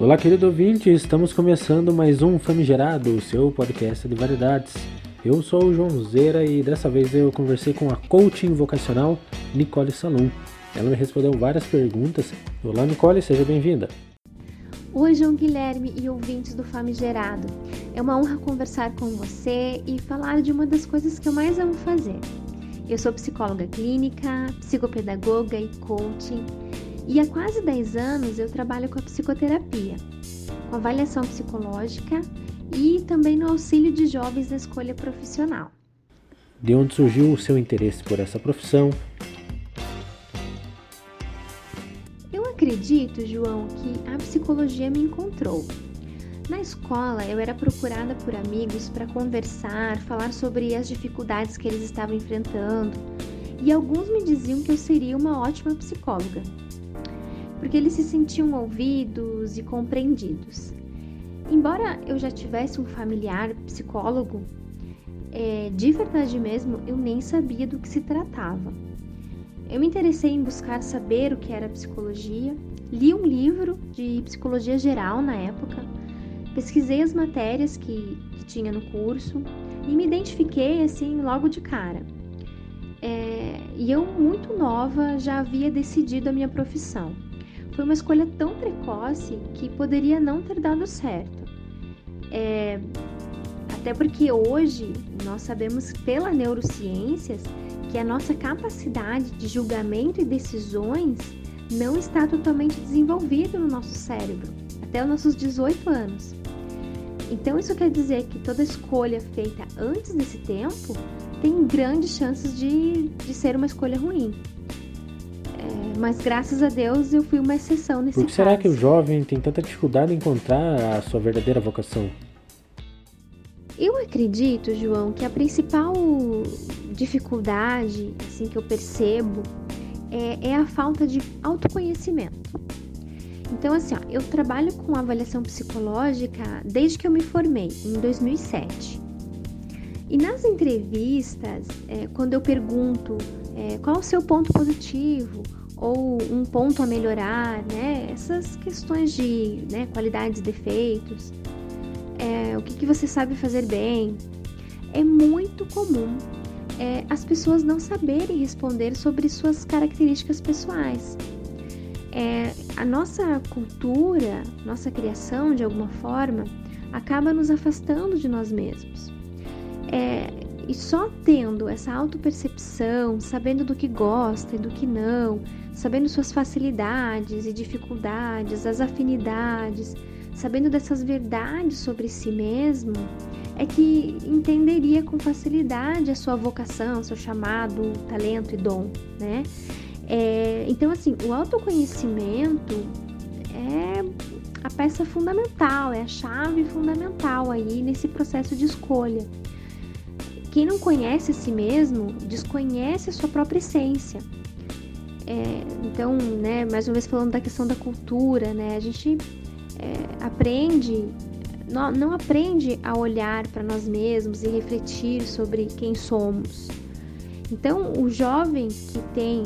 Olá, querido ouvinte, estamos começando mais um Famigerado, o seu podcast de variedades. Eu sou o João Zera e dessa vez eu conversei com a coaching vocacional Nicole Salum. Ela me respondeu várias perguntas. Olá, Nicole, seja bem-vinda. Oi, João Guilherme e ouvintes do Famigerado. É uma honra conversar com você e falar de uma das coisas que eu mais amo fazer. Eu sou psicóloga clínica, psicopedagoga e coaching e há quase 10 anos eu trabalho com a psicoterapia, com avaliação psicológica e também no auxílio de jovens na escolha profissional. De onde surgiu o seu interesse por essa profissão? Eu acredito, João, que a psicologia me encontrou. Na escola, eu era procurada por amigos para conversar, falar sobre as dificuldades que eles estavam enfrentando, e alguns me diziam que eu seria uma ótima psicóloga porque eles se sentiam ouvidos e compreendidos. Embora eu já tivesse um familiar psicólogo, é, de verdade mesmo eu nem sabia do que se tratava. Eu me interessei em buscar saber o que era psicologia, li um livro de psicologia geral na época, pesquisei as matérias que, que tinha no curso e me identifiquei assim logo de cara. É, e eu, muito nova, já havia decidido a minha profissão. Foi uma escolha tão precoce que poderia não ter dado certo. É, até porque hoje nós sabemos pela neurociências que a nossa capacidade de julgamento e decisões não está totalmente desenvolvida no nosso cérebro, até os nossos 18 anos. Então, isso quer dizer que toda escolha feita antes desse tempo tem grandes chances de, de ser uma escolha ruim mas graças a Deus eu fui uma exceção nesse Por que caso. será que o jovem tem tanta dificuldade em encontrar a sua verdadeira vocação? Eu acredito, João, que a principal dificuldade, assim que eu percebo, é, é a falta de autoconhecimento. Então, assim, ó, eu trabalho com avaliação psicológica desde que eu me formei, em 2007. E nas entrevistas, é, quando eu pergunto é, qual o seu ponto positivo, ou um ponto a melhorar, né? Essas questões de né, qualidades defeitos, é, o que, que você sabe fazer bem. É muito comum é, as pessoas não saberem responder sobre suas características pessoais. É, a nossa cultura, nossa criação, de alguma forma, acaba nos afastando de nós mesmos. E só tendo essa autopercepção, sabendo do que gosta e do que não, sabendo suas facilidades e dificuldades, as afinidades, sabendo dessas verdades sobre si mesmo, é que entenderia com facilidade a sua vocação, seu chamado, talento e dom, né? É, então, assim, o autoconhecimento é a peça fundamental, é a chave fundamental aí nesse processo de escolha. Quem não conhece a si mesmo desconhece a sua própria essência. É, então, né, mais uma vez falando da questão da cultura, né, a gente é, aprende, não, não aprende a olhar para nós mesmos e refletir sobre quem somos. Então, o jovem que tem,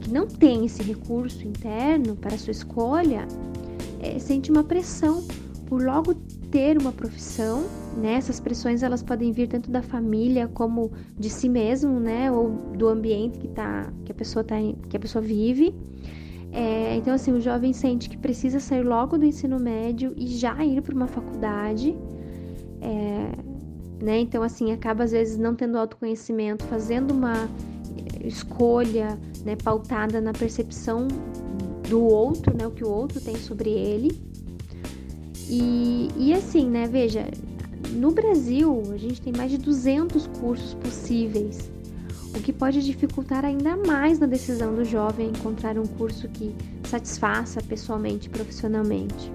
que não tem esse recurso interno para sua escolha, é, sente uma pressão por logo ter uma profissão, né? Essas pressões elas podem vir tanto da família como de si mesmo, né? Ou do ambiente que tá, que a pessoa tá, que a pessoa vive. É, então assim, o jovem sente que precisa sair logo do ensino médio e já ir para uma faculdade, é, né? Então assim acaba às vezes não tendo autoconhecimento, fazendo uma escolha, né? Pautada na percepção do outro, né? O que o outro tem sobre ele. E, e assim, né, veja, no Brasil a gente tem mais de 200 cursos possíveis, o que pode dificultar ainda mais na decisão do jovem encontrar um curso que satisfaça pessoalmente e profissionalmente.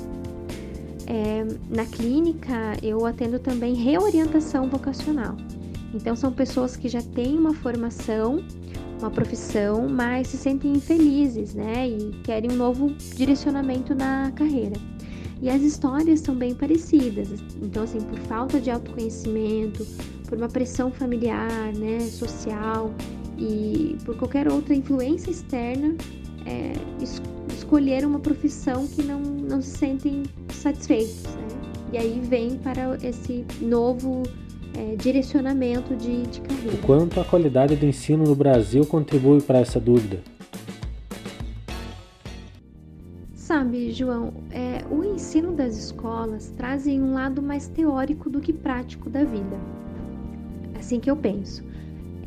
É, na clínica, eu atendo também reorientação vocacional. Então, são pessoas que já têm uma formação, uma profissão, mas se sentem infelizes, né? E querem um novo direcionamento na carreira. E as histórias são bem parecidas. Então, assim, por falta de autoconhecimento, por uma pressão familiar, né, social e por qualquer outra influência externa, é, es escolher uma profissão que não, não se sentem satisfeitos. Né? E aí vem para esse novo é, direcionamento de, de carreira. O quanto a qualidade do ensino no Brasil contribui para essa dúvida? Sabe, João, é, o ensino das escolas trazem um lado mais teórico do que prático da vida. Assim que eu penso.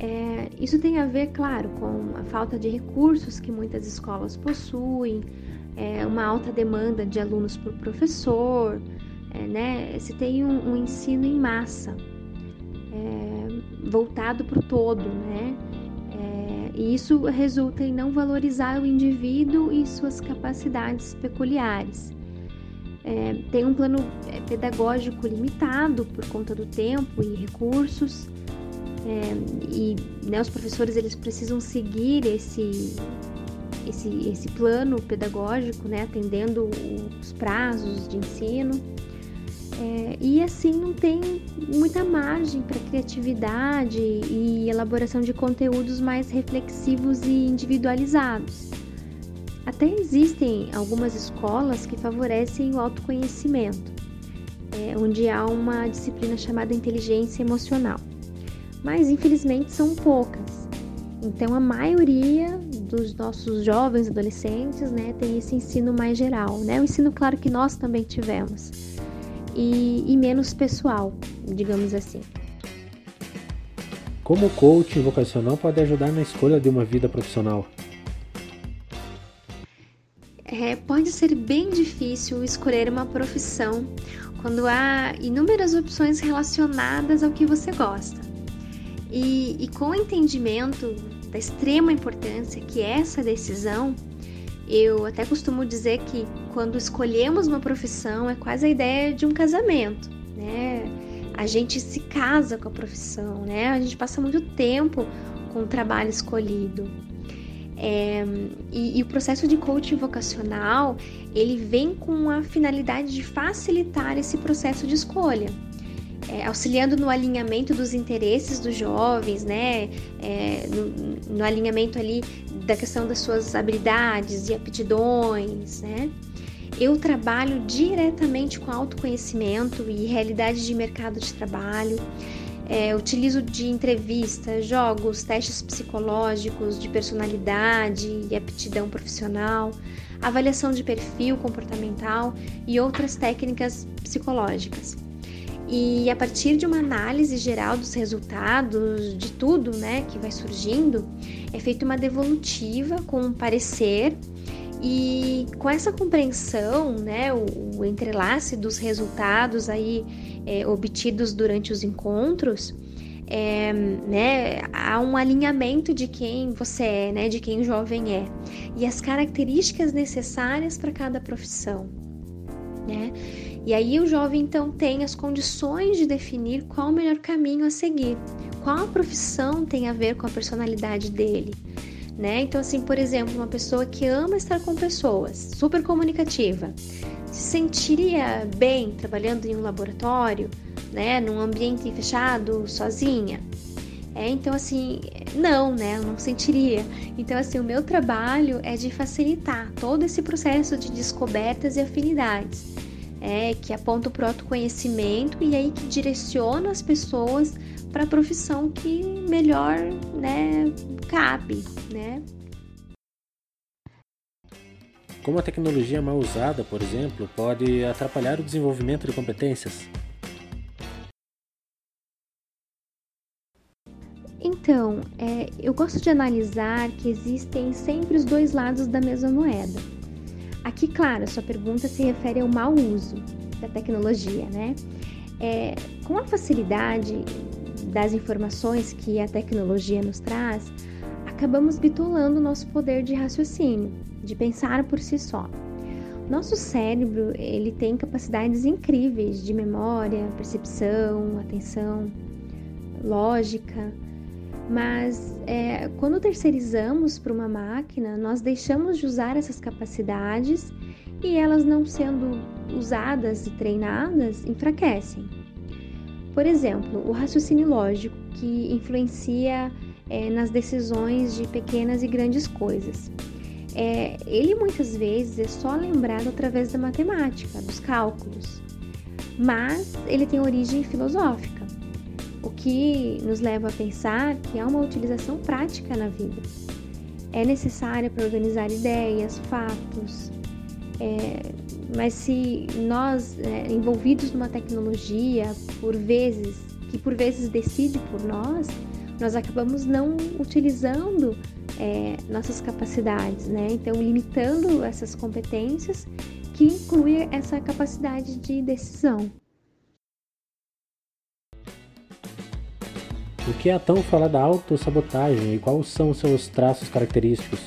É, isso tem a ver, claro, com a falta de recursos que muitas escolas possuem, é, uma alta demanda de alunos por professor, é, né? Se tem um, um ensino em massa, é, voltado para o todo, né? E isso resulta em não valorizar o indivíduo e suas capacidades peculiares. É, tem um plano é, pedagógico limitado por conta do tempo e recursos, é, e né, os professores eles precisam seguir esse, esse, esse plano pedagógico, né, atendendo os prazos de ensino. É, e assim não tem muita margem para criatividade e elaboração de conteúdos mais reflexivos e individualizados. Até existem algumas escolas que favorecem o autoconhecimento, é, onde há uma disciplina chamada inteligência emocional, mas infelizmente são poucas. Então a maioria dos nossos jovens adolescentes né, tem esse ensino mais geral, né? o ensino claro que nós também tivemos e, e menos pessoal, digamos assim. Como o coaching vocacional pode ajudar na escolha de uma vida profissional? É, pode ser bem difícil escolher uma profissão quando há inúmeras opções relacionadas ao que você gosta. E, e com o entendimento da extrema importância que é essa decisão, eu até costumo dizer que quando escolhemos uma profissão é quase a ideia de um casamento, né? A gente se casa com a profissão, né? A gente passa muito tempo com o trabalho escolhido. É, e, e, o processo de coaching vocacional ele vem com a finalidade de facilitar esse processo de escolha é, auxiliando no alinhamento dos interesses dos jovens, né? É, no, no, alinhamento ali da questão das suas habilidades e aptidões, né? Eu trabalho diretamente com autoconhecimento e realidade de mercado de trabalho. É, utilizo de entrevistas, jogos, testes psicológicos de personalidade e aptidão profissional, avaliação de perfil comportamental e outras técnicas psicológicas. E a partir de uma análise geral dos resultados, de tudo né, que vai surgindo, é feita uma devolutiva com um parecer e com essa compreensão, né, o, o entrelace dos resultados aí é, obtidos durante os encontros, é, né, há um alinhamento de quem você é, né, de quem o jovem é, e as características necessárias para cada profissão, né? E aí o jovem então tem as condições de definir qual o melhor caminho a seguir, qual a profissão tem a ver com a personalidade dele. Né? Então, assim, por exemplo, uma pessoa que ama estar com pessoas, super comunicativa, se sentiria bem trabalhando em um laboratório, né, num ambiente fechado, sozinha? É, então, assim, não, né, eu não sentiria. Então, assim, o meu trabalho é de facilitar todo esse processo de descobertas e afinidades é, que aponta para o autoconhecimento e aí que direciona as pessoas para a profissão que melhor né, cabe, né? Como a tecnologia mal usada, por exemplo, pode atrapalhar o desenvolvimento de competências? Então, é, eu gosto de analisar que existem sempre os dois lados da mesma moeda. Aqui, claro, sua pergunta se refere ao mau uso da tecnologia, né? É, com a facilidade das informações que a tecnologia nos traz, acabamos bitolando nosso poder de raciocínio, de pensar por si só. Nosso cérebro ele tem capacidades incríveis de memória, percepção, atenção, lógica, mas é, quando terceirizamos para uma máquina, nós deixamos de usar essas capacidades e elas não sendo usadas e treinadas enfraquecem. Por exemplo, o raciocínio lógico, que influencia é, nas decisões de pequenas e grandes coisas. é, ele muitas vezes é só lembrado através da matemática, dos cálculos, mas ele tem origem filosófica, o que nos leva a pensar que há uma utilização prática na vida. É necessária para organizar ideias, fatos, é, mas se nós, é, envolvidos numa tecnologia, por vezes, que por vezes decide por nós, nós acabamos não utilizando é, nossas capacidades, né? Então, limitando essas competências que inclui essa capacidade de decisão. O que é tão falar da autossabotagem e quais são seus traços característicos?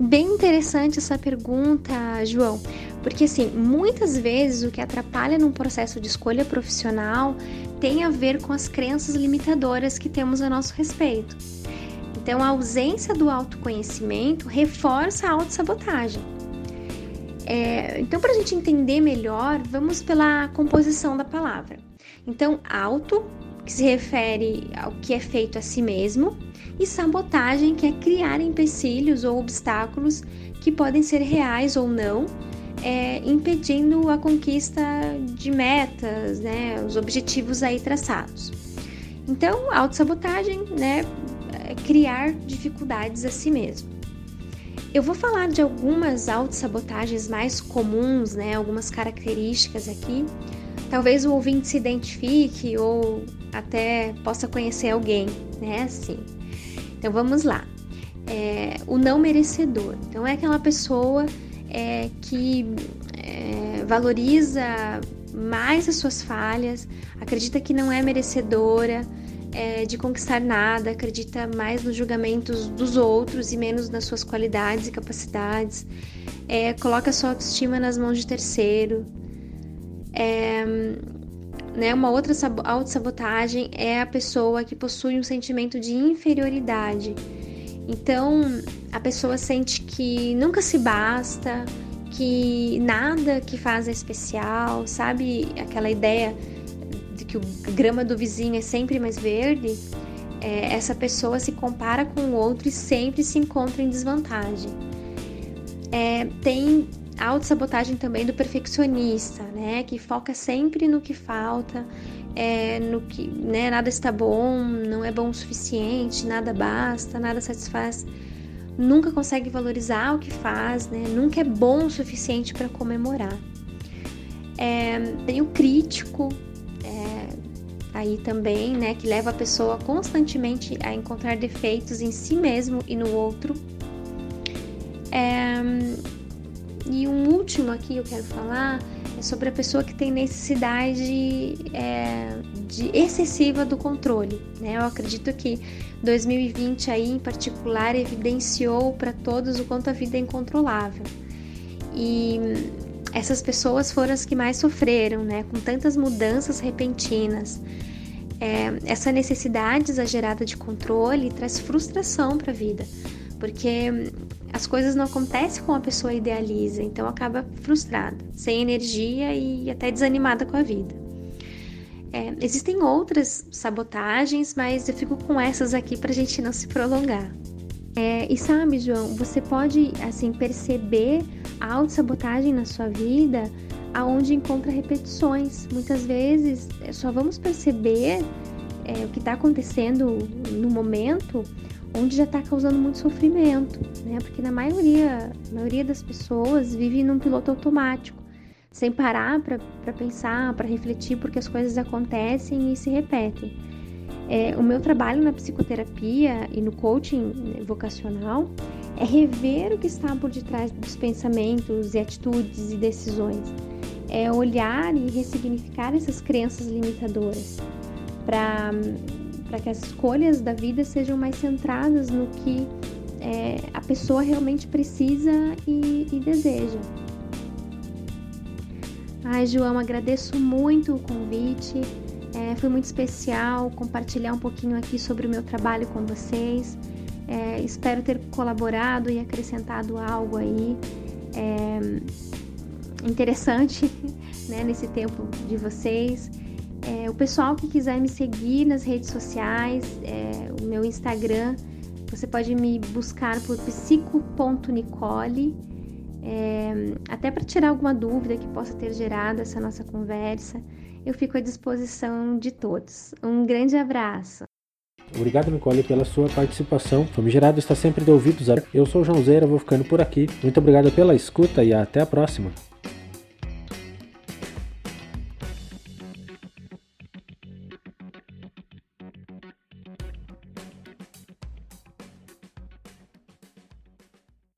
Bem interessante essa pergunta, João, porque assim, muitas vezes o que atrapalha num processo de escolha profissional tem a ver com as crenças limitadoras que temos a nosso respeito. Então, a ausência do autoconhecimento reforça a autossabotagem. É, então, para a gente entender melhor, vamos pela composição da palavra. Então, auto, que se refere ao que é feito a si mesmo, e sabotagem, que é criar empecilhos ou obstáculos que podem ser reais ou não, é, impedindo a conquista de metas, né, os objetivos aí traçados. Então, autossabotagem, né, é criar dificuldades a si mesmo. Eu vou falar de algumas autossabotagens mais comuns, né, algumas características aqui. Talvez o ouvinte se identifique ou até possa conhecer alguém, né, assim. Então vamos lá. É, o não merecedor. Então é aquela pessoa é, que é, valoriza mais as suas falhas, acredita que não é merecedora é, de conquistar nada, acredita mais nos julgamentos dos outros e menos nas suas qualidades e capacidades, é, coloca sua autoestima nas mãos de terceiro. É, né, uma outra autossabotagem é a pessoa que possui um sentimento de inferioridade então, a pessoa sente que nunca se basta, que nada que faz é especial, sabe? Aquela ideia de que o grama do vizinho é sempre mais verde. É, essa pessoa se compara com o outro e sempre se encontra em desvantagem. É, tem a autossabotagem também do perfeccionista, né? Que foca sempre no que falta, é, no que né, nada está bom, não é bom o suficiente, nada basta, nada satisfaz, nunca consegue valorizar o que faz, né, nunca é bom o suficiente para comemorar. É, tem o crítico é, aí também, né, que leva a pessoa constantemente a encontrar defeitos em si mesmo e no outro. É, e um último aqui eu quero falar é sobre a pessoa que tem necessidade é, de excessiva do controle. Né? Eu acredito que 2020 aí em particular evidenciou para todos o quanto a vida é incontrolável. E essas pessoas foram as que mais sofreram, né? Com tantas mudanças repentinas. É, essa necessidade exagerada de controle traz frustração para a vida, porque as coisas não acontecem como a pessoa idealiza, então acaba frustrada, sem energia e até desanimada com a vida. É, existem outras sabotagens, mas eu fico com essas aqui para a gente não se prolongar. É, e sabe, João, você pode assim perceber a autossabotagem na sua vida aonde encontra repetições. Muitas vezes é, só vamos perceber é, o que está acontecendo no momento onde já está causando muito sofrimento, né? Porque na maioria, a maioria das pessoas vive num piloto automático, sem parar para pensar, para refletir, porque as coisas acontecem e se repetem. É, o meu trabalho na psicoterapia e no coaching vocacional é rever o que está por detrás dos pensamentos e atitudes e decisões. É olhar e ressignificar essas crenças limitadoras para para que as escolhas da vida sejam mais centradas no que é, a pessoa realmente precisa e, e deseja. Ai, João, agradeço muito o convite. É, foi muito especial compartilhar um pouquinho aqui sobre o meu trabalho com vocês. É, espero ter colaborado e acrescentado algo aí é, interessante né, nesse tempo de vocês. É, o pessoal que quiser me seguir nas redes sociais, é, o meu Instagram Você pode me buscar por psico.nicole, é, até para tirar alguma dúvida que possa ter gerado essa nossa conversa. Eu fico à disposição de todos. Um grande abraço. Obrigado, Nicole, pela sua participação. Famigerado está sempre de ouvidos. Eu sou o João Zeira, vou ficando por aqui. Muito obrigado pela escuta e até a próxima.